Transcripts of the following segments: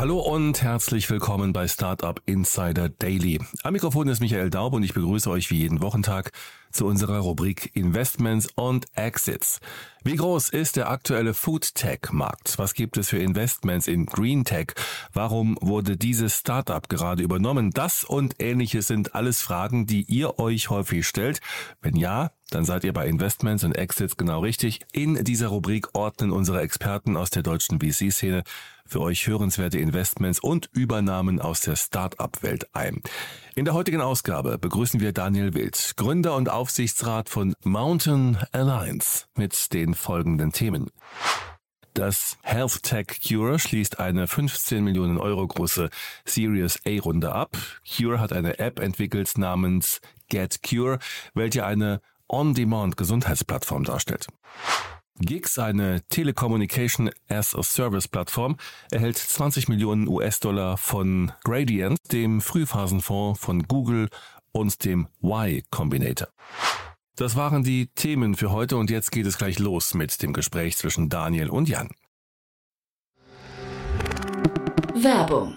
Hallo und herzlich willkommen bei Startup Insider Daily. Am Mikrofon ist Michael Daub und ich begrüße euch wie jeden Wochentag zu unserer Rubrik Investments und Exits. Wie groß ist der aktuelle Food Tech Markt? Was gibt es für Investments in Green Tech? Warum wurde dieses Startup gerade übernommen? Das und ähnliches sind alles Fragen, die ihr euch häufig stellt. Wenn ja, dann seid ihr bei Investments und Exits genau richtig. In dieser Rubrik ordnen unsere Experten aus der deutschen VC-Szene für euch hörenswerte Investments und Übernahmen aus der Start-up-Welt ein. In der heutigen Ausgabe begrüßen wir Daniel Wild, Gründer und Aufsichtsrat von Mountain Alliance mit den folgenden Themen. Das Health Tech Cure schließt eine 15 Millionen Euro große Series A Runde ab. Cure hat eine App entwickelt namens Get Cure, welche eine On-Demand Gesundheitsplattform darstellt. Gix, eine Telecommunication as a Service Plattform, erhält 20 Millionen US-Dollar von Gradient, dem Frühphasenfonds von Google und dem Y Combinator. Das waren die Themen für heute und jetzt geht es gleich los mit dem Gespräch zwischen Daniel und Jan. Werbung.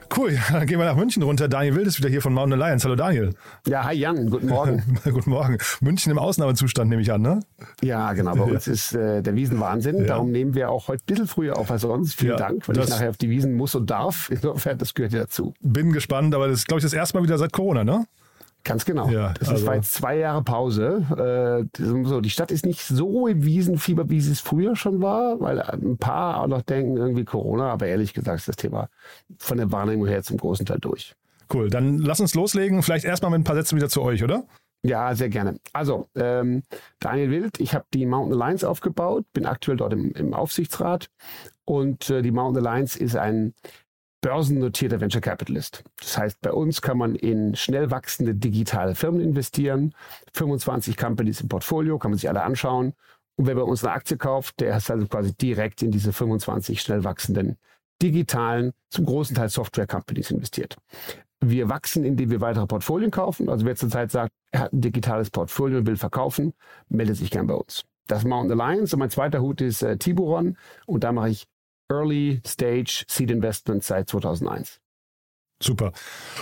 Cool, dann gehen wir nach München runter. Daniel Wild ist wieder hier von Mountain Alliance. Hallo Daniel. Ja, hi Jan, guten Morgen. guten Morgen. München im Ausnahmezustand nehme ich an, ne? Ja, genau. Bei uns ist äh, der Wiesenwahnsinn. Ja. Darum nehmen wir auch heute ein bisschen früher auf als sonst. Vielen ja, Dank, weil ich nachher auf die Wiesen muss und darf. Insofern, das gehört ja dazu. Bin gespannt, aber das ist, glaube ich, das erste Mal wieder seit Corona, ne? Ganz genau. Ja, das also. war jetzt zwei Jahre Pause. Äh, so, die Stadt ist nicht so im Wiesenfieber, wie sie es früher schon war, weil ein paar auch noch denken irgendwie Corona, aber ehrlich gesagt ist das Thema von der Wahrnehmung her zum großen Teil durch. Cool, dann lass uns loslegen. Vielleicht erstmal mit ein paar Sätzen wieder zu euch, oder? Ja, sehr gerne. Also, ähm, Daniel Wild, ich habe die Mountain Alliance aufgebaut, bin aktuell dort im, im Aufsichtsrat und äh, die Mountain Alliance ist ein börsennotierter Venture Capitalist. Das heißt, bei uns kann man in schnell wachsende digitale Firmen investieren. 25 Companies im Portfolio, kann man sich alle anschauen. Und wer bei uns eine Aktie kauft, der ist also quasi direkt in diese 25 schnell wachsenden digitalen, zum großen Teil Software-Companies investiert. Wir wachsen, indem wir weitere Portfolien kaufen. Also wer zurzeit sagt, er hat ein digitales Portfolio und will verkaufen, meldet sich gern bei uns. Das Mountain Alliance und mein zweiter Hut ist äh, Tiburon und da mache ich Early Stage Seed Investment seit 2001. Super.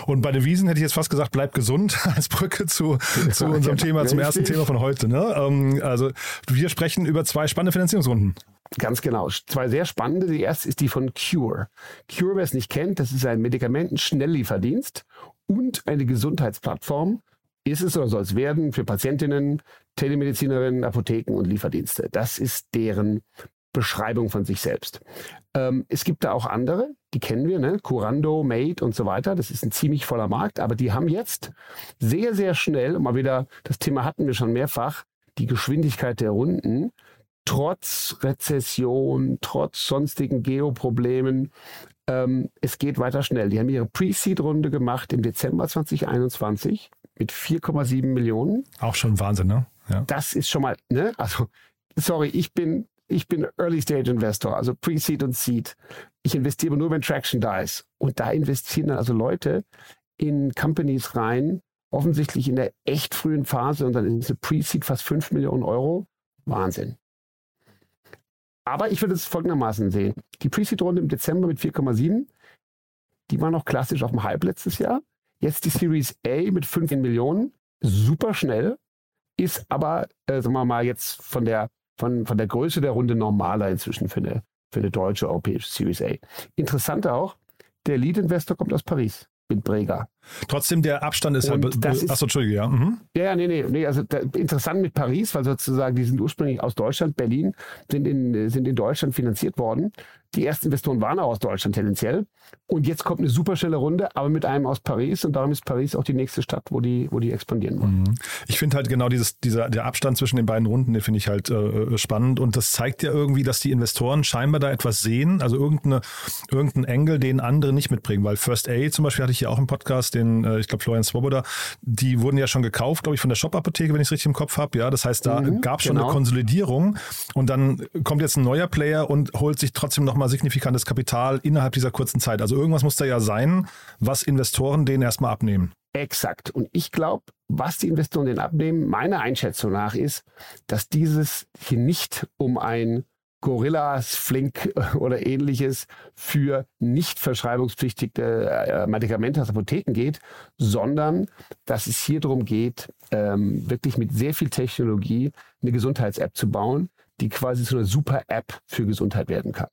Und bei den Wiesen hätte ich jetzt fast gesagt, bleib gesund als Brücke zu, zu unserem Thema, zum ersten Thema von heute. Ne? Ähm, also wir sprechen über zwei spannende Finanzierungsrunden. Ganz genau. Zwei sehr spannende. Die erste ist die von Cure. Cure, wer es nicht kennt, das ist ein Medikamenten-Schnelllieferdienst und eine Gesundheitsplattform. Ist es oder soll es werden für Patientinnen, Telemedizinerinnen, Apotheken und Lieferdienste. Das ist deren Beschreibung von sich selbst. Ähm, es gibt da auch andere, die kennen wir, ne? Curando, Made und so weiter. Das ist ein ziemlich voller Markt, aber die haben jetzt sehr, sehr schnell, mal wieder, das Thema hatten wir schon mehrfach, die Geschwindigkeit der Runden, trotz Rezession, trotz sonstigen Geoproblemen, ähm, es geht weiter schnell. Die haben ihre Pre-Seed-Runde gemacht im Dezember 2021 mit 4,7 Millionen. Auch schon Wahnsinn, ne? Ja. Das ist schon mal, ne? Also, sorry, ich bin ich bin Early Stage Investor, also Pre-Seed und Seed. Ich investiere nur, wenn Traction da ist. Und da investieren dann also Leute in Companies rein, offensichtlich in der echt frühen Phase und dann ist eine Pre-Seed fast 5 Millionen Euro. Wahnsinn. Aber ich würde es folgendermaßen sehen. Die Pre-Seed-Runde im Dezember mit 4,7 die war noch klassisch auf dem Hype letztes Jahr. Jetzt die Series A mit 15 Millionen, super schnell, ist aber, äh, sagen wir mal, jetzt von der, von, von der Größe der Runde normaler inzwischen für eine, für eine deutsche europäische Series A. Interessant auch, der Lead-Investor kommt aus Paris mit Brega. Trotzdem, der Abstand ist Und halt. das ist- Achso, Entschuldige, ja. Mhm. Ja, ja, nee, nee, nee. Also da, interessant mit Paris, weil sozusagen die sind ursprünglich aus Deutschland, Berlin, sind in, sind in Deutschland finanziert worden. Die ersten Investoren waren auch aus Deutschland tendenziell. Und jetzt kommt eine super schnelle Runde, aber mit einem aus Paris. Und darum ist Paris auch die nächste Stadt, wo die, wo die expandieren wollen. Mhm. Ich finde halt genau dieses, dieser, der Abstand zwischen den beiden Runden, den finde ich halt äh, spannend. Und das zeigt ja irgendwie, dass die Investoren scheinbar da etwas sehen, also irgendeine, irgendeinen Engel, den andere nicht mitbringen. Weil First A zum Beispiel hatte ich ja auch im Podcast, den, äh, ich glaube, Florian Swoboda, die wurden ja schon gekauft, glaube ich, von der Shop-Apotheke, wenn ich es richtig im Kopf habe. Ja, das heißt, da Mhm, gab es schon genau. eine Konsolidierung und dann kommt jetzt ein neuer Player und holt sich trotzdem nochmal signifikantes Kapital innerhalb dieser kurzen Zeit. Also irgendwas muss da ja sein, was Investoren denen erstmal abnehmen. Exakt. Und ich glaube, was die Investoren denn abnehmen, meiner Einschätzung nach ist, dass dieses hier nicht um ein Gorillas, Flink oder ähnliches für nicht verschreibungspflichtige äh, Medikamente aus Apotheken geht, sondern dass es hier darum geht, ähm, wirklich mit sehr viel Technologie eine Gesundheits-App zu bauen, die quasi zu einer Super-App für Gesundheit werden kann.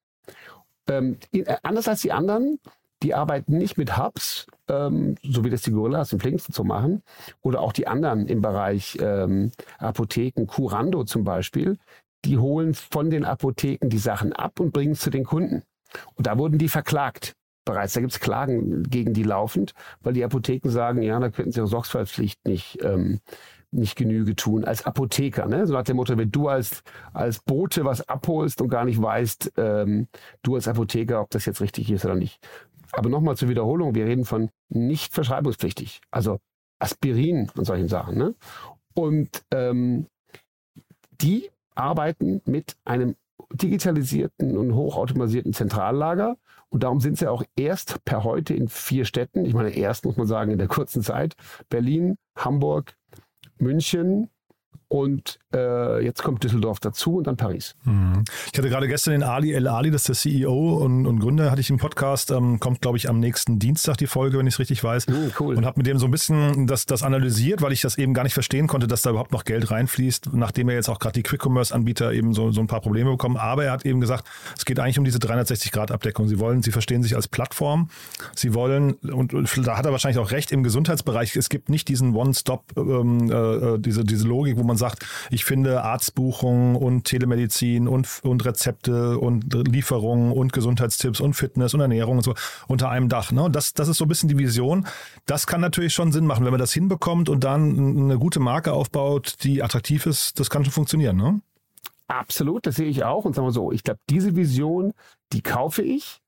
Ähm, äh, anders als die anderen, die arbeiten nicht mit Hubs, ähm, so wie das die Gorillas und Flinks und so machen, oder auch die anderen im Bereich ähm, Apotheken, Curando zum Beispiel, die holen von den Apotheken die Sachen ab und bringen es zu den Kunden. Und da wurden die verklagt. Bereits, da gibt es Klagen gegen die laufend, weil die Apotheken sagen, ja, da könnten sie ihre Sorgfaltspflicht nicht, ähm, nicht Genüge tun als Apotheker. Ne? So nach dem Motto, wenn du als, als Bote was abholst und gar nicht weißt, ähm, du als Apotheker, ob das jetzt richtig ist oder nicht. Aber nochmal zur Wiederholung, wir reden von nicht verschreibungspflichtig, also Aspirin und solchen Sachen. Ne? Und ähm, die arbeiten mit einem digitalisierten und hochautomatisierten Zentrallager. Und darum sind sie auch erst per heute in vier Städten. Ich meine, erst muss man sagen, in der kurzen Zeit. Berlin, Hamburg, München und äh, jetzt kommt Düsseldorf dazu und dann Paris. Mhm. Ich hatte gerade gestern den Ali El Ali, das ist der CEO und, und Gründer, hatte ich im Podcast, ähm, kommt glaube ich am nächsten Dienstag die Folge, wenn ich es richtig weiß. Mhm, cool. Und habe mit dem so ein bisschen das, das analysiert, weil ich das eben gar nicht verstehen konnte, dass da überhaupt noch Geld reinfließt, nachdem er jetzt auch gerade die Quick-Commerce-Anbieter eben so, so ein paar Probleme bekommen. Aber er hat eben gesagt, es geht eigentlich um diese 360-Grad-Abdeckung. Sie wollen, sie verstehen sich als Plattform. Sie wollen, und, und da hat er wahrscheinlich auch recht, im Gesundheitsbereich, es gibt nicht diesen One-Stop, ähm, äh, diese, diese Logik, wo man sagt, ich finde Arztbuchungen und Telemedizin und, und Rezepte und Lieferungen und Gesundheitstipps und Fitness und Ernährung und so unter einem Dach. Ne? Und das, das ist so ein bisschen die Vision. Das kann natürlich schon Sinn machen, wenn man das hinbekommt und dann eine gute Marke aufbaut, die attraktiv ist. Das kann schon funktionieren. Ne? Absolut, das sehe ich auch. Und sagen wir so, ich glaube, diese Vision, die kaufe ich.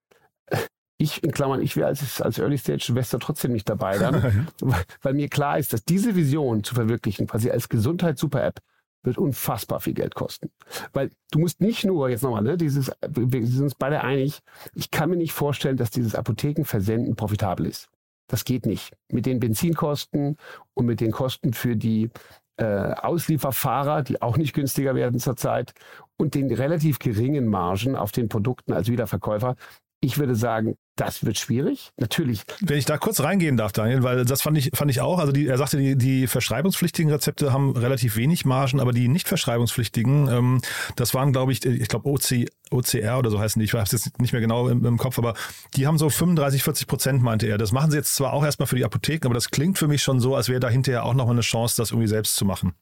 Ich, in Klammern, ich wäre als, als Early-Stage-Investor trotzdem nicht dabei dann, weil, weil mir klar ist, dass diese Vision zu verwirklichen, quasi als Gesundheits-Super-App, wird unfassbar viel Geld kosten. Weil du musst nicht nur, jetzt nochmal, ne, dieses, wir sind uns beide einig, ich kann mir nicht vorstellen, dass dieses Apothekenversenden profitabel ist. Das geht nicht. Mit den Benzinkosten und mit den Kosten für die äh, Auslieferfahrer, die auch nicht günstiger werden zurzeit, und den relativ geringen Margen auf den Produkten als Wiederverkäufer. Ich würde sagen, das wird schwierig. Natürlich. Wenn ich da kurz reingehen darf, Daniel, weil das fand ich, fand ich auch. Also die, er sagte, die, die verschreibungspflichtigen Rezepte haben relativ wenig Margen, aber die nicht verschreibungspflichtigen, ähm, das waren, glaube ich, ich glaube OC, OCR oder so heißen die. Ich weiß jetzt nicht mehr genau im, im Kopf, aber die haben so 35, 40 Prozent, meinte er. Das machen sie jetzt zwar auch erstmal für die Apotheken, aber das klingt für mich schon so, als wäre da hinterher auch nochmal eine Chance, das irgendwie selbst zu machen.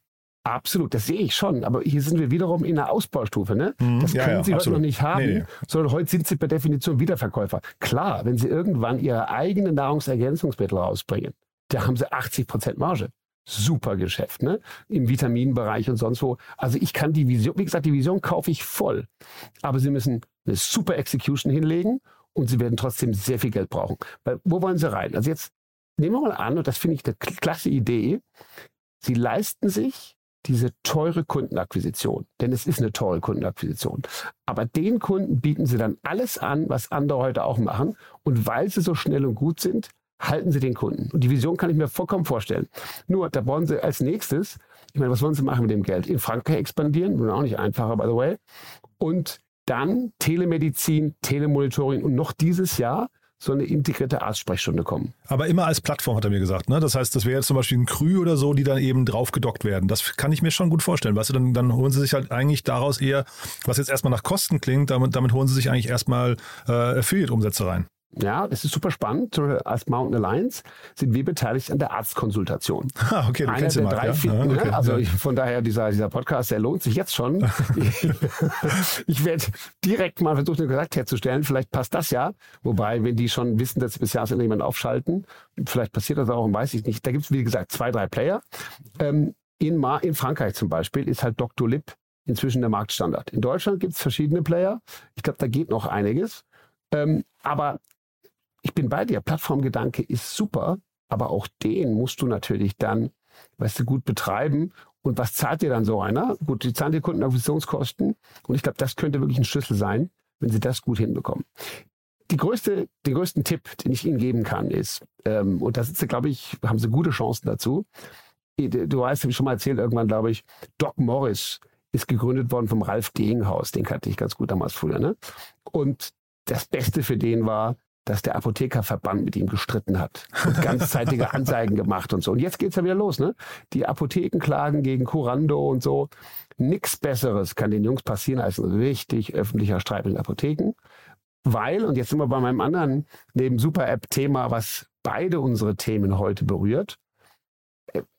Absolut, das sehe ich schon. Aber hier sind wir wiederum in einer Ausbaustufe. Ne? Das Ja, können ja, Sie heute absolut. noch nicht haben, Nee, nee. sondern heute sind Sie per Definition Wiederverkäufer. Klar, wenn Sie irgendwann Ihre eigenen Nahrungsergänzungsmittel rausbringen, da haben Sie 80 Prozent Marge. Super Geschäft, ne? Im Vitaminbereich und sonst wo. Also ich kann die Vision, wie gesagt, die Vision kaufe ich voll. Aber Sie müssen eine super Execution hinlegen und Sie werden trotzdem sehr viel Geld brauchen. Weil, wo wollen Sie rein? Also jetzt nehmen wir mal an, und das finde ich eine klasse Idee, Sie leisten sich diese teure Kundenakquisition. Denn es ist eine teure Kundenakquisition. Aber den Kunden bieten sie dann alles an, was andere heute auch machen. Und weil sie so schnell und gut sind, halten sie den Kunden. Und die Vision kann ich mir vollkommen vorstellen. Nur, da wollen sie als nächstes, ich meine, was wollen sie machen mit dem Geld? In Frankreich expandieren, nun auch nicht einfacher, by the way. Und dann Telemedizin, Telemonitoring und noch dieses Jahr so eine integrierte Arztsprechstunde kommen. Aber immer als Plattform, hat er mir gesagt. Ne? Das heißt, das wäre jetzt zum Beispiel ein Krü oder so, die dann eben drauf gedockt werden. Das kann ich mir schon gut vorstellen. Weißt du, dann, dann holen sie sich halt eigentlich daraus eher, was jetzt erstmal nach Kosten klingt, damit, damit holen sie sich eigentlich erstmal äh, Affiliate-Umsätze rein. Ja, das ist super spannend. Als Mountain Alliance sind wir beteiligt an der Arztkonsultation. Ah, okay, du Einer kennst der drei ja? Finden, Ja, ne? okay, Also ich, von daher, dieser, dieser Podcast, der lohnt sich jetzt schon. ich werde direkt mal versuchen, den Kontakt herzustellen. Vielleicht passt das ja. Wobei, wenn die schon wissen, dass sie bis Jahresende jemanden aufschalten, vielleicht passiert das auch, weiß ich nicht. Da gibt es, wie gesagt, zwei, drei Player. Ähm, in, Ma in Frankreich zum Beispiel ist halt Dr. Lip inzwischen der Marktstandard. In Deutschland gibt es verschiedene Player. Ich glaube, da geht noch einiges. Ähm, aber ich bin bei dir. Plattformgedanke ist super, aber auch den musst du natürlich dann, weißt du, gut betreiben. Und was zahlt dir dann so einer? Gut, die zahlen die Kundenakquisitionskosten. Und ich glaube, das könnte wirklich ein Schlüssel sein, wenn sie das gut hinbekommen. Die größte, den größten Tipp, den ich Ihnen geben kann, ist, ähm, und da Sie, glaube ich, haben Sie gute Chancen dazu. Du weißt, habe ich schon mal erzählt, irgendwann, glaube ich, Doc Morris ist gegründet worden vom Ralf Degenhaus. Den kannte ich ganz gut damals früher. Ne? Und das Beste für den war, dass der Apothekerverband mit ihm gestritten hat und ganzzeitige Anzeigen gemacht und so. Und jetzt geht's ja wieder los, ne? Die Apotheken klagen gegen Curando und so. Nix Besseres kann den Jungs passieren als ein richtig öffentlicher Streit mit Apotheken. Weil, und jetzt sind wir bei meinem anderen neben Super-App-Thema, was beide unsere Themen heute berührt,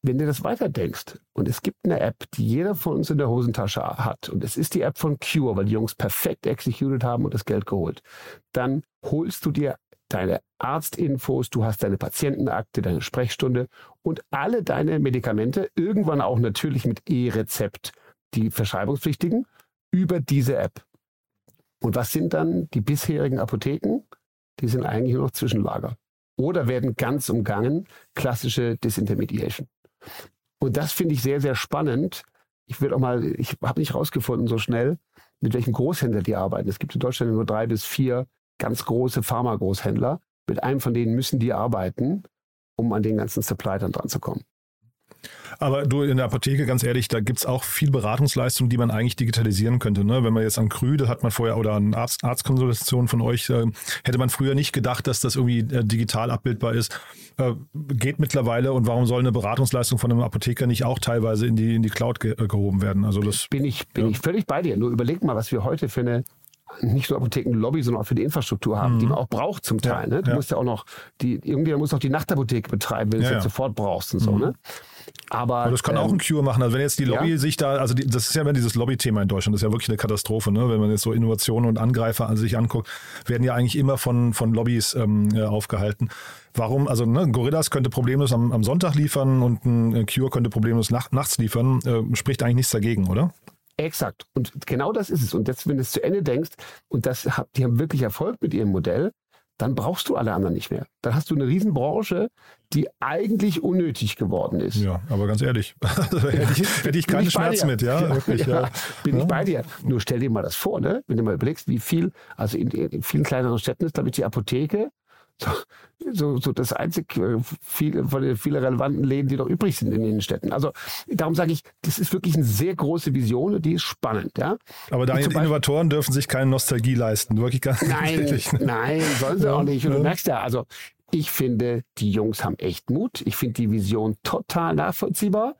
wenn du das weiterdenkst und es gibt eine App, die jeder von uns in der Hosentasche hat und es ist die App von Cure, weil die Jungs perfekt executed haben und das Geld geholt, dann holst du dir deine Arztinfos, du hast deine Patientenakte, deine Sprechstunde und alle deine Medikamente, irgendwann auch natürlich mit E-Rezept, die verschreibungspflichtigen, über diese App. Und was sind dann die bisherigen Apotheken? Die sind eigentlich nur noch Zwischenlager oder werden ganz umgangen, klassische Disintermediation. Und das finde ich sehr, sehr spannend. Ich will auch mal, ich habe nicht rausgefunden so schnell, mit welchem Großhändler die arbeiten. Es gibt in Deutschland nur drei bis vier ganz große Pharma-Großhändler. Mit einem von denen müssen die arbeiten, um an den ganzen Supply dann dran zu kommen. Aber du in der Apotheke, ganz ehrlich, da gibt's auch viel Beratungsleistung, die man eigentlich digitalisieren könnte. Ne? Wenn man jetzt an Krü, das hat man vorher, oder an Arzt, Arztkonsultation von euch, äh, hätte man früher nicht gedacht, dass das irgendwie äh, digital abbildbar ist. Äh, geht mittlerweile und warum soll eine Beratungsleistung von einem Apotheker nicht auch teilweise in die, in die Cloud ge äh, gehoben werden? Also das Bin ich, bin Ja. ich völlig bei dir. Nur überleg mal, was wir heute für eine nicht nur Apothekenlobby, sondern auch für die Infrastruktur haben, die man auch braucht zum Teil. Mhm. Ja, ne? Du ja. musst ja auch noch die, irgendjemand muss auch die Nachtapotheke betreiben, wenn du es jetzt sofort brauchst und so, ne? Aber, Aber das kann auch ähm, ein Cure machen. Also wenn jetzt die Lobby ja. sich da, also die, das ist ja immer dieses Lobby-Thema in Deutschland, das ist ja wirklich eine Katastrophe, ne? Wenn man jetzt so Innovationen und Angreifer an sich anguckt, werden ja eigentlich immer von, von Lobbys ähm, äh, aufgehalten. Warum? Also ne, Gorillas könnte problemlos am, am Sonntag liefern und ein äh, Cure könnte problemlos nach, nachts liefern. Äh, spricht eigentlich nichts dagegen, oder? Exakt. Und genau das ist es. Und jetzt, wenn du es zu Ende denkst, und das die haben wirklich Erfolg mit ihrem Modell, dann brauchst du alle anderen nicht mehr. Dann hast du eine Riesenbranche, die eigentlich unnötig geworden ist. Ja, aber ganz ehrlich, hätte ich, hätte ich keinen Schmerz mit, ja. Wirklich, ja, ja. bin Ja. ich bei dir. Nur stell dir mal das vor, ne? wenn du mal überlegst, wie viel, also in, in vielen kleineren Städten ist, glaube ich, die Apotheke so, so, das einzige, äh, viele, von den vielen relevanten Läden, die noch übrig sind in den Städten. Also darum sage ich, das ist wirklich eine sehr große Vision und die ist spannend. Ja? Aber Daniel, Innovatoren dürfen sich keine Nostalgie leisten. Wirklich ganz Nein, ehrlich. nein, sollen sie auch nicht. Und du merkst ja, also ich finde, die Jungs haben echt Mut. Ich finde die Vision total nachvollziehbar.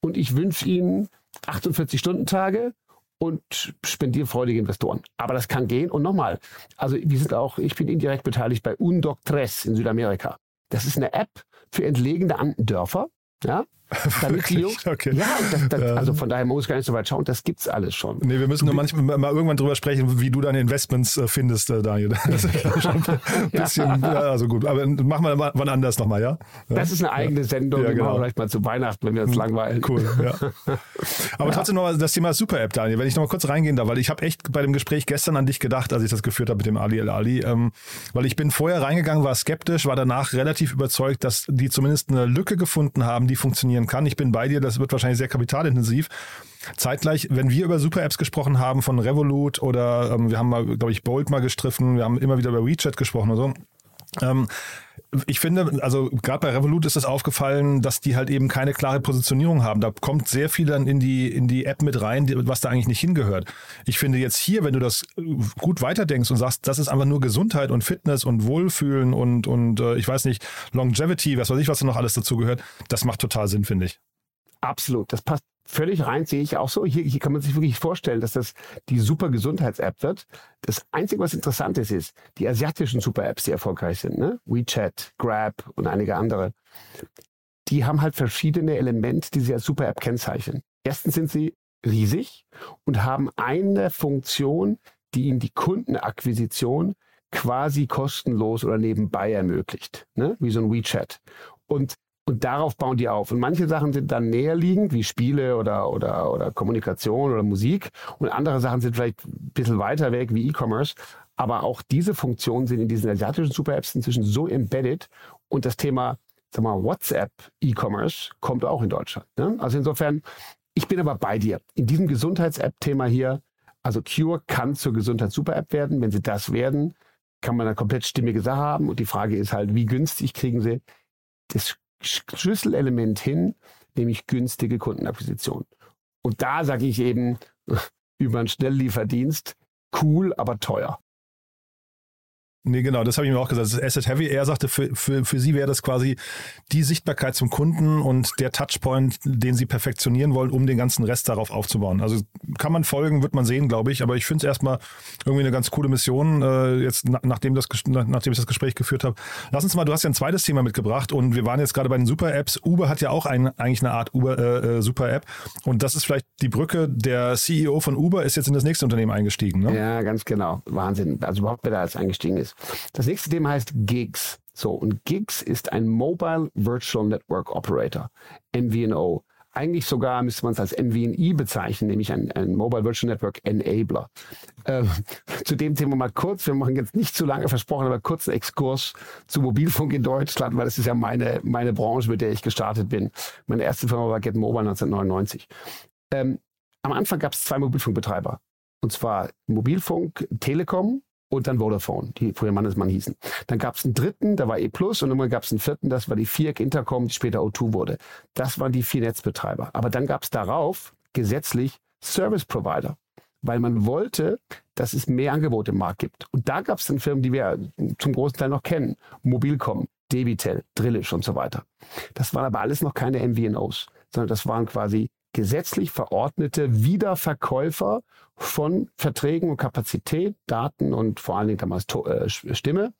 Und ich wünsche ihnen 48-Stunden-Tage und spendierfreudige Investoren. Aber das kann gehen. Und nochmal, also wir sind auch, ich bin indirekt beteiligt bei Undoc Tres in Südamerika. Das ist eine App für entlegene Dörfer. Ja, damit die Jungs, Okay. ja, das, das, Ja. also von daher muss ich gar nicht so weit schauen. Das gibt's alles schon. Nee, wir müssen nur manchmal mal irgendwann drüber sprechen, wie du deine Investments äh, findest, äh, Daniel. Das ist ja schon ein bisschen, ja. also gut. Aber machen wir mal wann anders nochmal, ja? ja? Das ist eine eigene Sendung, Ja, die machen genau. wir vielleicht mal zu Weihnachten, wenn wir uns langweilen. Cool, ja. Aber trotzdem noch das Thema Super-App, Daniel, wenn ich noch mal kurz reingehen darf, weil ich habe echt bei dem Gespräch gestern an dich gedacht, als ich das geführt habe mit dem Ali El Ali, ähm, weil ich bin vorher reingegangen, war skeptisch, war danach relativ überzeugt, dass die zumindest eine Lücke gefunden haben, die funktionieren kann. Ich bin bei dir, das wird wahrscheinlich sehr kapitalintensiv. Zeitgleich, wenn wir über Super-Apps gesprochen haben von Revolut oder ähm, wir haben mal, glaube ich, Bolt mal gestriffen, wir haben immer wieder über WeChat gesprochen und so Ähm, ich finde, also gerade bei Revolut ist es aufgefallen, dass die halt eben keine klare Positionierung haben. Da kommt sehr viel dann in die, in die App mit rein, was da eigentlich nicht hingehört. Ich finde jetzt hier, wenn du das gut weiterdenkst und sagst, das ist einfach nur Gesundheit und Fitness und Wohlfühlen und, und äh, ich weiß nicht, Longevity, was weiß ich, was da noch alles dazu gehört, das macht total Sinn, finde ich. Absolut, das passt völlig rein, sehe ich auch so. Hier, hier kann man sich wirklich vorstellen, dass das die super Gesundheits-App wird. Das Einzige, was interessant ist, ist, die asiatischen Super-Apps, die erfolgreich sind, ne? WeChat, Grab und einige andere, die haben halt verschiedene Elemente, die sie als Super-App kennzeichnen. Erstens sind sie riesig und haben eine Funktion, die ihnen die Kundenakquisition quasi kostenlos oder nebenbei ermöglicht, ne? wie so ein WeChat. Und und darauf bauen die auf. Und manche Sachen sind dann näherliegend, wie Spiele oder, oder, oder Kommunikation oder Musik. Und andere Sachen sind vielleicht ein bisschen weiter weg, wie E-Commerce. Aber auch diese Funktionen sind in diesen asiatischen Super-Apps inzwischen so embedded. Und das Thema, sag mal, WhatsApp E-Commerce kommt auch in Deutschland. Ne? Also insofern, ich bin aber bei dir. In diesem Gesundheits-App-Thema hier, also Cure kann zur Gesundheits-Super-App werden. Wenn sie das werden, kann man eine komplett stimmige Sache haben. Und die Frage ist halt, wie günstig kriegen sie das Schlüsselelement hin, nämlich günstige Kundenakquisition. Und da sage ich eben über einen Schnelllieferdienst, cool, aber teuer. Nee, genau, das habe ich mir auch gesagt. Das ist Asset Heavy. Er sagte, für, für, für sie wäre das quasi die Sichtbarkeit zum Kunden und der Touchpoint, den sie perfektionieren wollen, um den ganzen Rest darauf aufzubauen. Also kann man folgen, wird man sehen, glaube ich. Aber ich finde es erstmal irgendwie eine ganz coole Mission, äh, jetzt na, nachdem, das, nachdem ich das Gespräch geführt habe. Lass uns mal, du hast ja ein zweites Thema mitgebracht und wir waren jetzt gerade bei den Super-Apps. Uber hat ja auch ein, eigentlich eine Art Uber-Super-App. Äh, äh und das ist vielleicht die Brücke. Der CEO von Uber ist jetzt in das nächste Unternehmen eingestiegen. Ne? Ja, ganz genau. Wahnsinn. Also überhaupt, wer da jetzt eingestiegen ist. Das nächste Thema heißt Gigs. So, und Gigs ist ein Mobile Virtual Network Operator, MVNO. Eigentlich sogar müsste man es als MVNI bezeichnen, nämlich ein, ein Mobile Virtual Network Enabler. Äh, zu dem Thema mal kurz, wir machen jetzt nicht zu lange versprochen, aber kurz einen Exkurs zu Mobilfunk in Deutschland, weil das ist ja meine, meine Branche, mit der ich gestartet bin. Meine erste Firma war Get Mobile 1999. Ähm, am Anfang gab es zwei Mobilfunkbetreiber. Und zwar Mobilfunk Telekom und dann Vodafone, die früher Mannesmann hießen. Dann gab es einen dritten, da war E Plus und irgendwann gab es einen vierten, das war die Viereck Intercom, die später O2 wurde. Das waren die vier Netzbetreiber. Aber dann gab es darauf gesetzlich Service Provider, weil man wollte, dass es mehr Angebote im Markt gibt. Und da gab es dann Firmen, die wir zum großen Teil noch kennen. Mobilcom, Debitel, Drillisch und so weiter. Das waren aber alles noch keine MVNOs, sondern das waren quasi gesetzlich verordnete Wiederverkäufer von Verträgen und Kapazität, Daten und vor allen Dingen damals äh, Stimme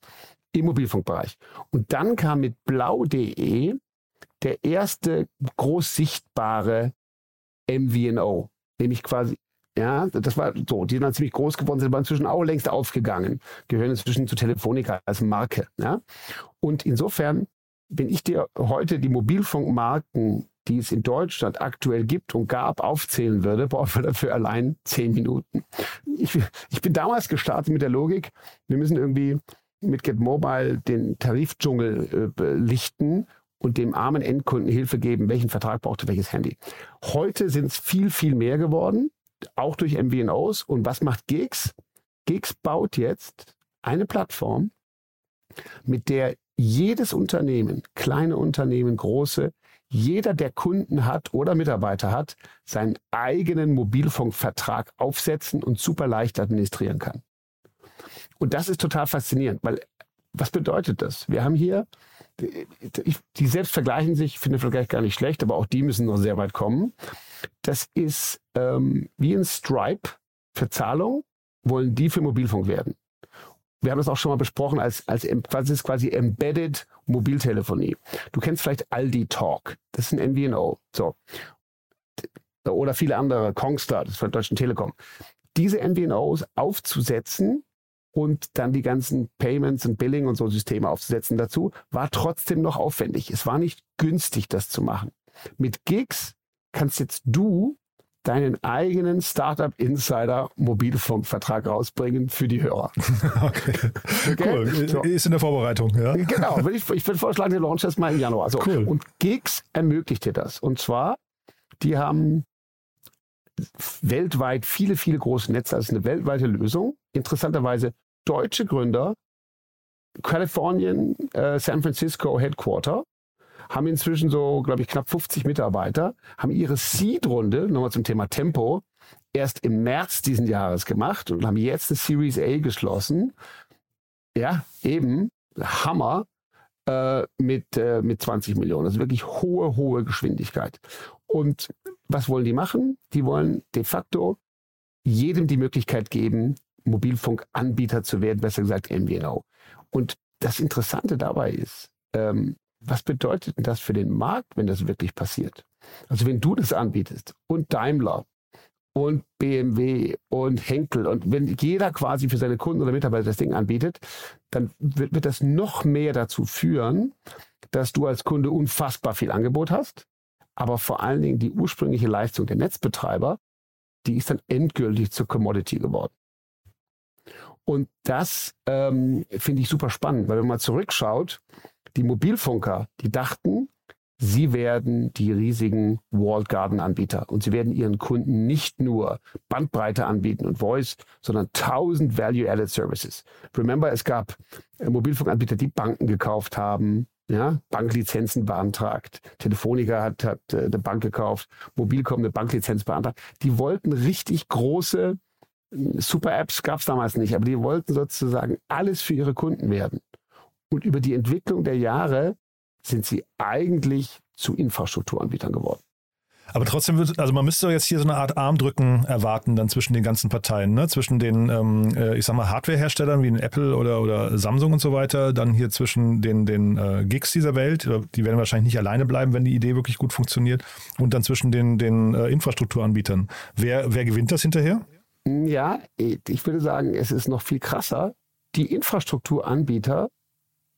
im Mobilfunkbereich. Und dann kam mit blau.de der erste groß sichtbare MVNO, nämlich quasi ja, das war so, die sind dann ziemlich groß geworden, sind aber inzwischen auch längst aufgegangen, gehören inzwischen zu Telefonica als Marke. Ja? Und insofern, wenn ich dir heute die Mobilfunkmarken die es in Deutschland aktuell gibt und gab, aufzählen würde, brauchen wir dafür allein zehn Minuten. Ich, ich bin damals gestartet mit der Logik, wir müssen irgendwie mit Get Mobile den Tarifdschungel äh, lichten und dem armen Endkunden Hilfe geben, welchen Vertrag braucht er welches Handy. Heute sind es viel, viel mehr geworden, auch durch MVNOs. Und was macht Gigs? Gigs baut jetzt eine Plattform, mit der jedes Unternehmen, kleine Unternehmen, große, jeder, der Kunden hat oder Mitarbeiter hat, seinen eigenen Mobilfunkvertrag aufsetzen und super leicht administrieren kann. Und das ist total faszinierend, weil was bedeutet das? Wir haben hier, die selbst vergleichen sich, ich finde Vergleich gar nicht schlecht, aber auch die müssen noch sehr weit kommen. Das ist ähm, wie ein Stripe für Zahlung, wollen die für Mobilfunk werden wir haben das auch schon mal besprochen, als, als quasi, quasi Embedded Mobiltelefonie. Du kennst vielleicht Aldi Talk. Das ist ein MVNO. So. Oder viele andere, Kongstar, das ist von Deutschen Telekom. Diese MVNOs aufzusetzen und dann die ganzen Payments und Billing und so Systeme aufzusetzen dazu, war trotzdem noch aufwendig. Es war nicht günstig, das zu machen. Mit Gigs kannst jetzt du deinen eigenen Startup Insider Mobilfunkvertrag rausbringen für die Hörer. okay. okay. Cool. So. Ist in der Vorbereitung, ja. Genau. Ich, ich würde vorschlagen, wir launchen das mal im Januar. So. Cool. Und Gigs ermöglicht dir das. Und zwar, die haben weltweit viele, viele große Netze. Das ist eine weltweite Lösung. Interessanterweise deutsche Gründer Kalifornien, äh, San Francisco Headquarter, haben inzwischen so, glaube ich, knapp 50 Mitarbeiter, haben ihre Seed-Runde, nochmal zum Thema Tempo, erst im März diesen Jahres gemacht und haben jetzt eine Series A geschlossen. Ja, eben, Hammer, äh, mit, äh, mit 20 Millionen. Also wirklich hohe, hohe Geschwindigkeit. Und was wollen die machen? Die wollen de facto jedem die Möglichkeit geben, Mobilfunkanbieter zu werden, besser gesagt MVNO. Und das Interessante dabei ist, ähm, was bedeutet denn das für den Markt, wenn das wirklich passiert? Also wenn du das anbietest und Daimler und BMW und Henkel und wenn jeder quasi für seine Kunden oder Mitarbeiter das Ding anbietet, dann wird, wird das noch mehr dazu führen, dass du als Kunde unfassbar viel Angebot hast, aber vor allen Dingen die ursprüngliche Leistung der Netzbetreiber, die ist dann endgültig zur Commodity geworden. Und das ähm, finde ich super spannend, weil wenn man zurückschaut, die Mobilfunker, die dachten, Sie werden die riesigen Walled Garden Anbieter und sie werden ihren Kunden nicht nur Bandbreite anbieten und Voice, sondern 1000 Value-Added Services. Remember, es gab äh, Mobilfunkanbieter, die Banken gekauft haben, ja, Banklizenzen beantragt. Telefonica hat, hat äh, eine Bank gekauft, Mobilcom eine Banklizenz beantragt. Die wollten richtig große äh, Super-Apps gab es damals nicht, aber die wollten sozusagen alles für ihre Kunden werden. Und über die Entwicklung der Jahre sind sie eigentlich zu Infrastrukturanbietern geworden. Aber trotzdem wird, also man müsste jetzt hier so eine Art Armdrücken erwarten dann zwischen den ganzen Parteien, ne? zwischen den, ähm, äh, ich sag mal, Hardware-Herstellern wie Apple oder, oder Samsung und so weiter, dann hier zwischen den, den äh, Gigs dieser Welt, die werden wahrscheinlich nicht alleine bleiben, wenn die Idee wirklich gut funktioniert, und dann zwischen den, den äh, Infrastrukturanbietern. Wer, wer gewinnt das hinterher? Ja, ich würde sagen, es ist noch viel krasser. Die Infrastrukturanbieter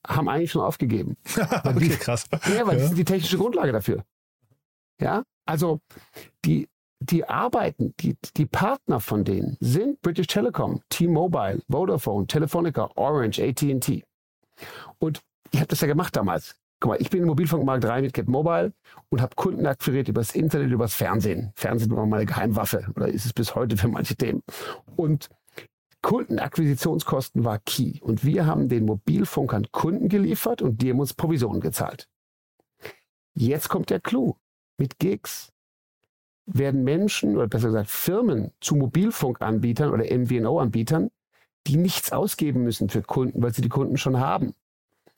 haben eigentlich schon aufgegeben. okay, die, krass. Ja, weil ja. das ist die technische Grundlage dafür. Ja, also die, die arbeiten, die, die Partner von denen sind British Telecom, T-Mobile, Vodafone, Telefonica, Orange, AT&T. Und ich habe das ja gemacht damals. Guck mal, ich bin im Mobilfunkmarkt rein mit Get Mobile und habe Kunden akquiriert übers Internet, übers Fernsehen. Fernsehen war meine Geheimwaffe oder ist es bis heute für manche Themen. Und Kundenakquisitionskosten war key. Und wir haben den Mobilfunkern Kunden geliefert und die haben uns Provisionen gezahlt. Jetzt kommt der Clou. Mit Gigs werden Menschen oder besser gesagt Firmen zu Mobilfunkanbietern oder MVNO-Anbietern, die nichts ausgeben müssen für Kunden, weil sie die Kunden schon haben.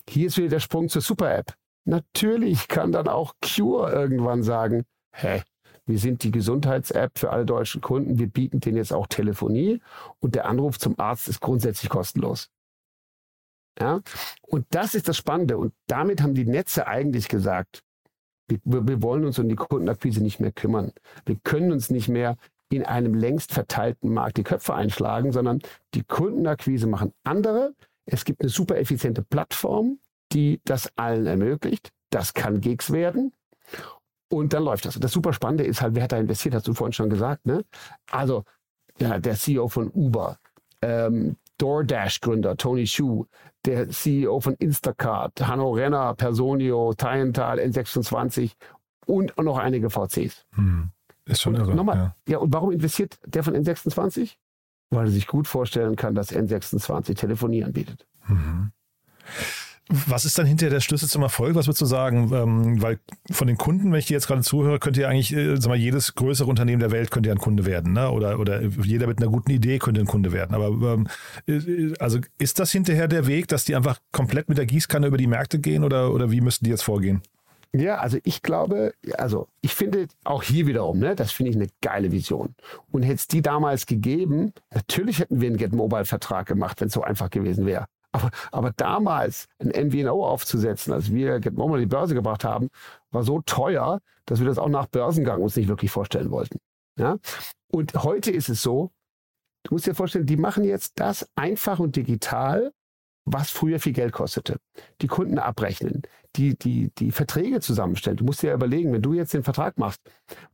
Hier ist wieder der Sprung zur Super-App. Natürlich kann dann auch Cure irgendwann sagen, hä, wir sind die Gesundheits-App für alle deutschen Kunden. Wir bieten denen jetzt auch Telefonie und der Anruf zum Arzt ist grundsätzlich kostenlos. Ja? Und das ist das Spannende. Und damit haben die Netze eigentlich gesagt, wir, wir wollen uns um die Kundenakquise nicht mehr kümmern. Wir können uns nicht mehr in einem längst verteilten Markt die Köpfe einschlagen, sondern die Kundenakquise machen andere. Es gibt eine super effiziente Plattform, die das allen ermöglicht. Das kann Gigs werden. Und dann läuft das. Und das super Spannende ist halt, wer hat da investiert, hast du vorhin schon gesagt. Ne? Also ja, der CEO von Uber, ähm, DoorDash-Gründer Tony Shu, der CEO von Instacart, Hanno Renner, Personio, Tyental, N26 und noch einige VCs. Hm. Ist schon irre. Nochmal, ja. ja, und warum investiert der von N26? Weil er sich gut vorstellen kann, dass N26 Telefonie anbietet. Mhm. Was ist dann hinterher der Schlüssel zum Erfolg? Was würdest du sagen? Ähm, weil von den Kunden, wenn ich dir jetzt gerade zuhöre, könnte ja eigentlich, äh, sag mal, jedes größere Unternehmen der Welt könnte ja ein Kunde werden, ne? Oder, oder jeder mit einer guten Idee könnte ein Kunde werden. Aber ähm, äh, also ist das hinterher der Weg, dass die einfach komplett mit der Gießkanne über die Märkte gehen oder, oder wie müssten die jetzt vorgehen? Ja, also ich glaube, also ich finde auch hier wiederum, ne, das finde ich eine geile Vision. Und hätte es die damals gegeben, natürlich hätten wir einen Get Mobile Vertrag gemacht, wenn es so einfach gewesen wäre. Aber, aber damals ein MVNO aufzusetzen, als wir GetMobile die Börse gebracht haben, war so teuer, dass wir das auch nach Börsengang uns nicht wirklich vorstellen wollten. Ja? Und heute ist es so, du musst dir vorstellen, die machen jetzt das einfach und digital, was früher viel Geld kostete. Die Kunden abrechnen, die, die, die Verträge zusammenstellen. Du musst dir ja überlegen, wenn du jetzt den Vertrag machst,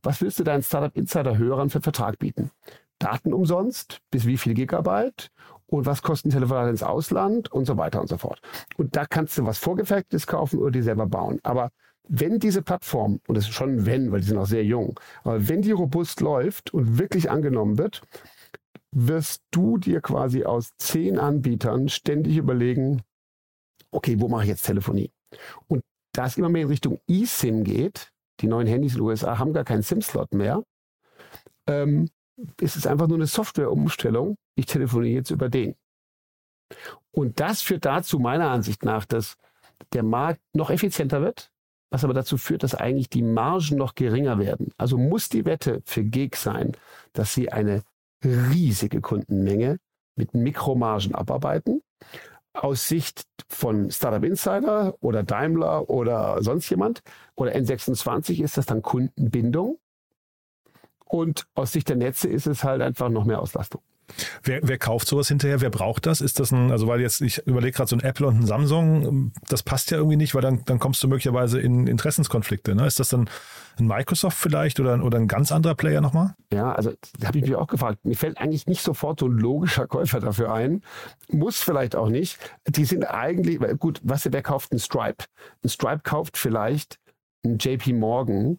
was willst du deinen Startup Insider Hörern für Vertrag bieten? Daten umsonst, bis wie viel Gigabyte und was kosten Telefonate ins Ausland und so weiter und so fort. Und da kannst du was Vorgefertigtes kaufen oder die selber bauen. Aber wenn diese Plattform, und das ist schon ein Wenn, weil die sind auch sehr jung, aber wenn die robust läuft und wirklich angenommen wird, wirst du dir quasi aus zehn Anbietern ständig überlegen, okay, wo mache ich jetzt Telefonie? Und da es immer mehr in Richtung eSIM geht, die neuen Handys in den USA haben gar keinen SIM-Slot mehr, ähm, ist es einfach nur eine Softwareumstellung. Ich telefoniere jetzt über den. Und das führt dazu, meiner Ansicht nach, dass der Markt noch effizienter wird, was aber dazu führt, dass eigentlich die Margen noch geringer werden. Also muss die Wette für Gig sein, dass sie eine riesige Kundenmenge mit Mikromargen abarbeiten. Aus Sicht von Startup Insider oder Daimler oder sonst jemand oder N26 ist das dann Kundenbindung. Und aus Sicht der Netze ist es halt einfach noch mehr Auslastung. Wer, wer kauft sowas hinterher? Wer braucht das? Ist das ein, also weil jetzt, ich überlege gerade so ein Apple und ein Samsung, das passt ja irgendwie nicht, weil dann, dann kommst du möglicherweise in Interessenskonflikte. Ne? Ist das dann ein Microsoft vielleicht oder, oder ein ganz anderer Player nochmal? Ja, also da habe ich mich auch gefragt. Mir fällt eigentlich nicht sofort so ein logischer Käufer dafür ein. Muss vielleicht auch nicht. Die sind eigentlich, gut, was, wer kauft ein Stripe? Ein Stripe kauft vielleicht ein JP Morgan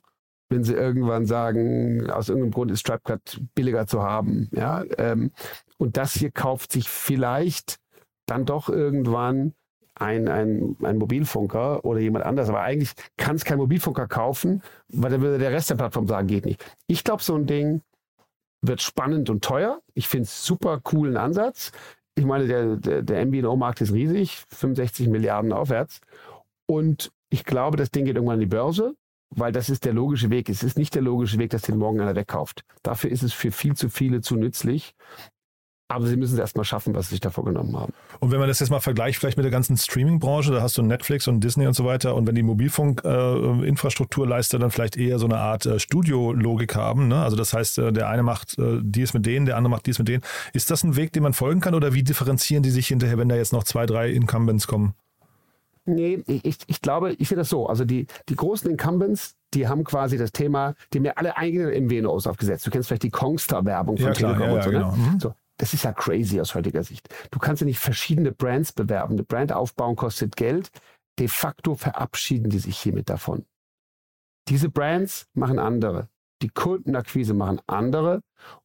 wenn sie irgendwann sagen, aus irgendeinem Grund ist Stripe gerade billiger zu haben. Ja, ähm, und das hier kauft sich vielleicht dann doch irgendwann ein, ein, ein Mobilfunker oder jemand anders. Aber eigentlich kann es kein Mobilfunker kaufen, weil dann würde der Rest der Plattform sagen, geht nicht. Ich glaube, so ein Ding wird spannend und teuer. Ich finde es super coolen Ansatz. Ich meine, der, der, der MVNO-Markt ist riesig, 65 Milliarden aufwärts. Und ich glaube, das Ding geht irgendwann an die Börse weil das ist der logische Weg. Es ist nicht der logische Weg, dass den morgen einer wegkauft. Dafür ist es für viel zu viele zu nützlich. Aber sie müssen es erstmal schaffen, was sie sich da vorgenommen haben. Und wenn man das jetzt mal vergleicht, vielleicht mit der ganzen Streaming-Branche, da hast du Netflix und Disney und so weiter. Und wenn die Mobilfunk-Infrastrukturleister äh, dann vielleicht eher so eine Art äh, Studio-Logik haben, ne? also das heißt, äh, der eine macht äh, dies mit denen, der andere macht dies mit denen. Ist das ein Weg, den man folgen kann oder wie differenzieren die sich hinterher, wenn da jetzt noch zwei, drei Incumbents kommen? Nee, ich, ich glaube, ich sehe das so. Also die, die großen Incumbents, die haben quasi das Thema, die haben ja alle eigene MVNOs aufgesetzt. Du kennst vielleicht die Kongstar-Werbung von ja, Telekom ja, und so. Ne? Genau. Mhm. so. Das ist ja crazy aus heutiger Sicht. Du kannst ja nicht verschiedene Brands bewerben. Eine Brand aufbauen kostet Geld. De facto verabschieden die sich hiermit davon. Diese Brands machen andere. Die Kundenakquise machen andere.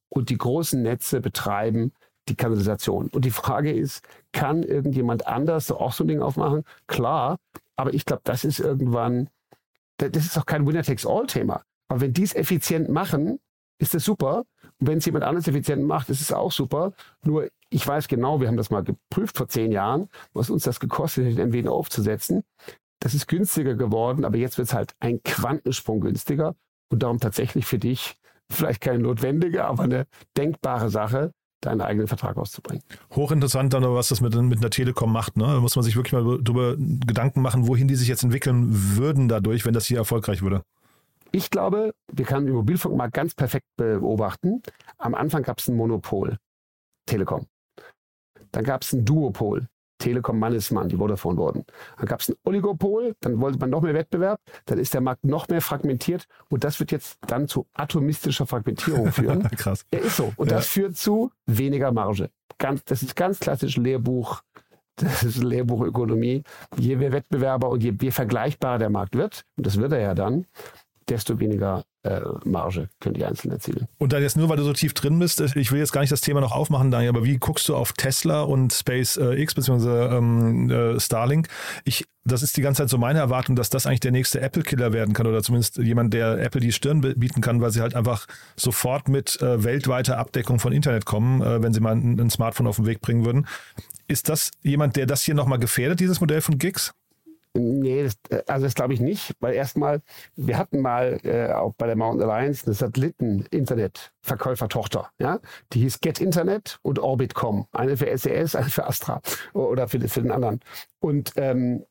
Und die großen Netze betreiben die Kanalisation. Und die Frage ist, kann irgendjemand anders auch so ein Ding aufmachen? Klar, aber ich glaube, das ist irgendwann, das ist auch kein Winner-Takes-All-Thema. Aber wenn die es effizient machen, ist das super. Und wenn es jemand anders effizient macht, ist es auch super. Nur ich weiß genau, wir haben das mal geprüft vor zehn Jahren, was uns das gekostet hat, den MWN aufzusetzen. Das ist günstiger geworden, aber jetzt wird es halt ein Quantensprung günstiger. Und darum tatsächlich für dich vielleicht keine notwendige, aber eine denkbare Sache, deinen eigenen Vertrag auszubringen. Hochinteressant dann, was das mit, mit einer Telekom macht. Ne? Da muss man sich wirklich mal darüber Gedanken machen, wohin die sich jetzt entwickeln würden dadurch, wenn das hier erfolgreich würde. Ich glaube, wir können den Mobilfunk mal ganz perfekt beobachten. Am Anfang gab es ein Monopol, Telekom. Dann gab es ein Duopol, Telekom Mannesmann, die Vodafone wurden. Dann gab es ein Oligopol, dann wollte man noch mehr Wettbewerb, dann ist der Markt noch mehr fragmentiert und das wird jetzt dann zu atomistischer Fragmentierung führen. Krass. Ja, ist so. Und ja. das führt zu weniger Marge. Ganz, das ist ganz klassisch Lehrbuch. Das ist Lehrbuchökonomie. Je mehr Wettbewerber und je mehr vergleichbarer der Markt wird, und das wird er ja dann, desto weniger Marge können die Einzelnen erzielen. Und dann jetzt nur, weil du so tief drin bist, ich will jetzt gar nicht das Thema noch aufmachen, Daniel, aber wie guckst du auf Tesla und SpaceX äh, bzw. Ähm, äh, Starlink? Ich, das ist die ganze Zeit so meine Erwartung, dass das eigentlich der nächste Apple-Killer werden kann oder zumindest jemand, der Apple die Stirn bieten kann, weil sie halt einfach sofort mit äh, weltweiter Abdeckung von Internet kommen, äh, wenn sie mal ein, ein Smartphone auf den Weg bringen würden. Ist das jemand, der das hier nochmal gefährdet, dieses Modell von Gigs? Nee, das, äh, also das glaube ich nicht, weil erstmal, wir hatten mal äh, auch bei der Mountain Alliance eine Satelliten-Internet-Verkäufertochter, ja, die hieß Get Internet und Orbitcom, eine für SES, eine für Astra oder für, für den anderen. Und ähm,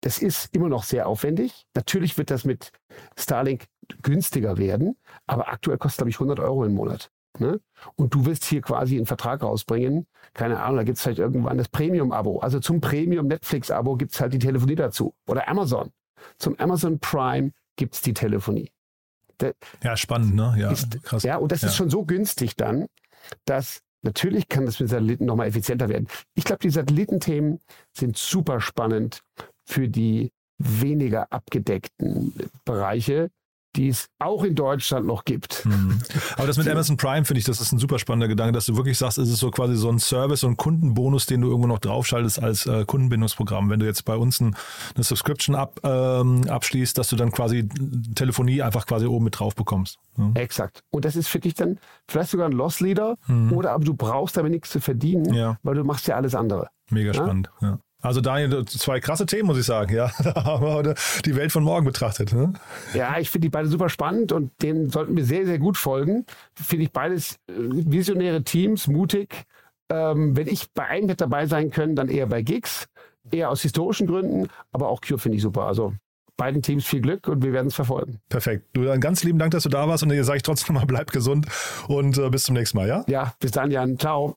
das ist immer noch sehr aufwendig. Natürlich wird das mit Starlink günstiger werden, aber aktuell kostet, glaube ich, 100 Euro im Monat. Ne? Und du willst hier quasi einen Vertrag rausbringen. Keine Ahnung, da gibt es vielleicht irgendwann das Premium-Abo. Also zum Premium-Netflix-Abo gibt es halt die Telefonie dazu. Oder Amazon. Zum Amazon Prime gibt es die Telefonie. Der ja, spannend, ne? Ja, ist, krass. Ja, und das ja. ist schon so günstig dann, dass natürlich kann das mit Satelliten nochmal effizienter werden. Ich glaube, die Satellitenthemen sind super spannend für die weniger abgedeckten Bereiche, die es auch in Deutschland noch gibt. Mhm. Aber das mit Amazon Prime finde ich, das ist ein super spannender Gedanke, dass du wirklich sagst, es ist so quasi so ein Service, so ein Kundenbonus, den du irgendwo noch draufschaltest als äh, Kundenbindungsprogramm. Wenn du jetzt bei uns ein, eine Subscription ab, ähm, abschließt, dass du dann quasi Telefonie einfach quasi oben mit drauf bekommst. Ja. Exakt. Und das ist für dich dann vielleicht sogar ein Loss Leader mhm. oder aber du brauchst damit nichts zu verdienen, ja. weil du machst ja alles andere. Mega spannend. Ja. Also Daniel, zwei krasse Themen, muss ich sagen. Ja, da haben wir heute die Welt von morgen betrachtet. Ne? Ja, ich finde die beide super spannend und denen sollten wir sehr, sehr gut folgen. Finde ich beides äh, visionäre Teams, mutig. Ähm, wenn ich bei einem hätte dabei sein können, dann eher bei Gigs, eher aus historischen Gründen, aber auch Cure finde ich super. Also beiden Teams viel Glück und wir werden es verfolgen. Perfekt. Du, dann ganz lieben Dank, dass du da warst und dir sage ich trotzdem mal, bleib gesund und äh, bis zum nächsten Mal, ja? Ja, bis dann, Jan. Ciao.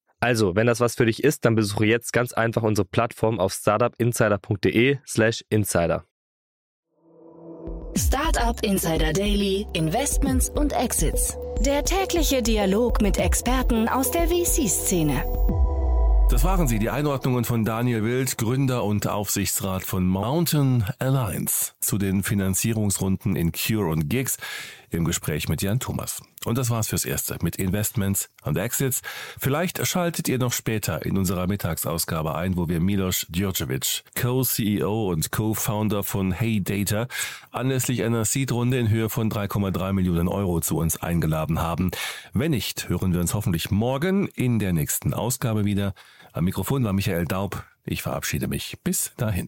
Also, wenn das was für dich ist, dann besuche jetzt ganz einfach unsere Plattform auf startupinsider.de/slash insider. Startup Insider Daily, Investments und Exits. Der tägliche Dialog mit Experten aus der VC-Szene. Das waren sie, die Einordnungen von Daniel Wild, Gründer und Aufsichtsrat von Mountain Alliance zu den Finanzierungsrunden in Cure und Gigs im Gespräch mit Jan Thomas. Und das war's fürs Erste mit Investments und Exits. Vielleicht schaltet ihr noch später in unserer Mittagsausgabe ein, wo wir Milos Djordjevic, Co-CEO und Co-Founder von Hey Data, anlässlich einer Seed-Runde in Höhe von 3,3 Millionen Euro zu uns eingeladen haben. Wenn nicht, hören wir uns hoffentlich morgen in der nächsten Ausgabe wieder. Am Mikrofon war Michael Daub. Ich verabschiede mich. Bis dahin.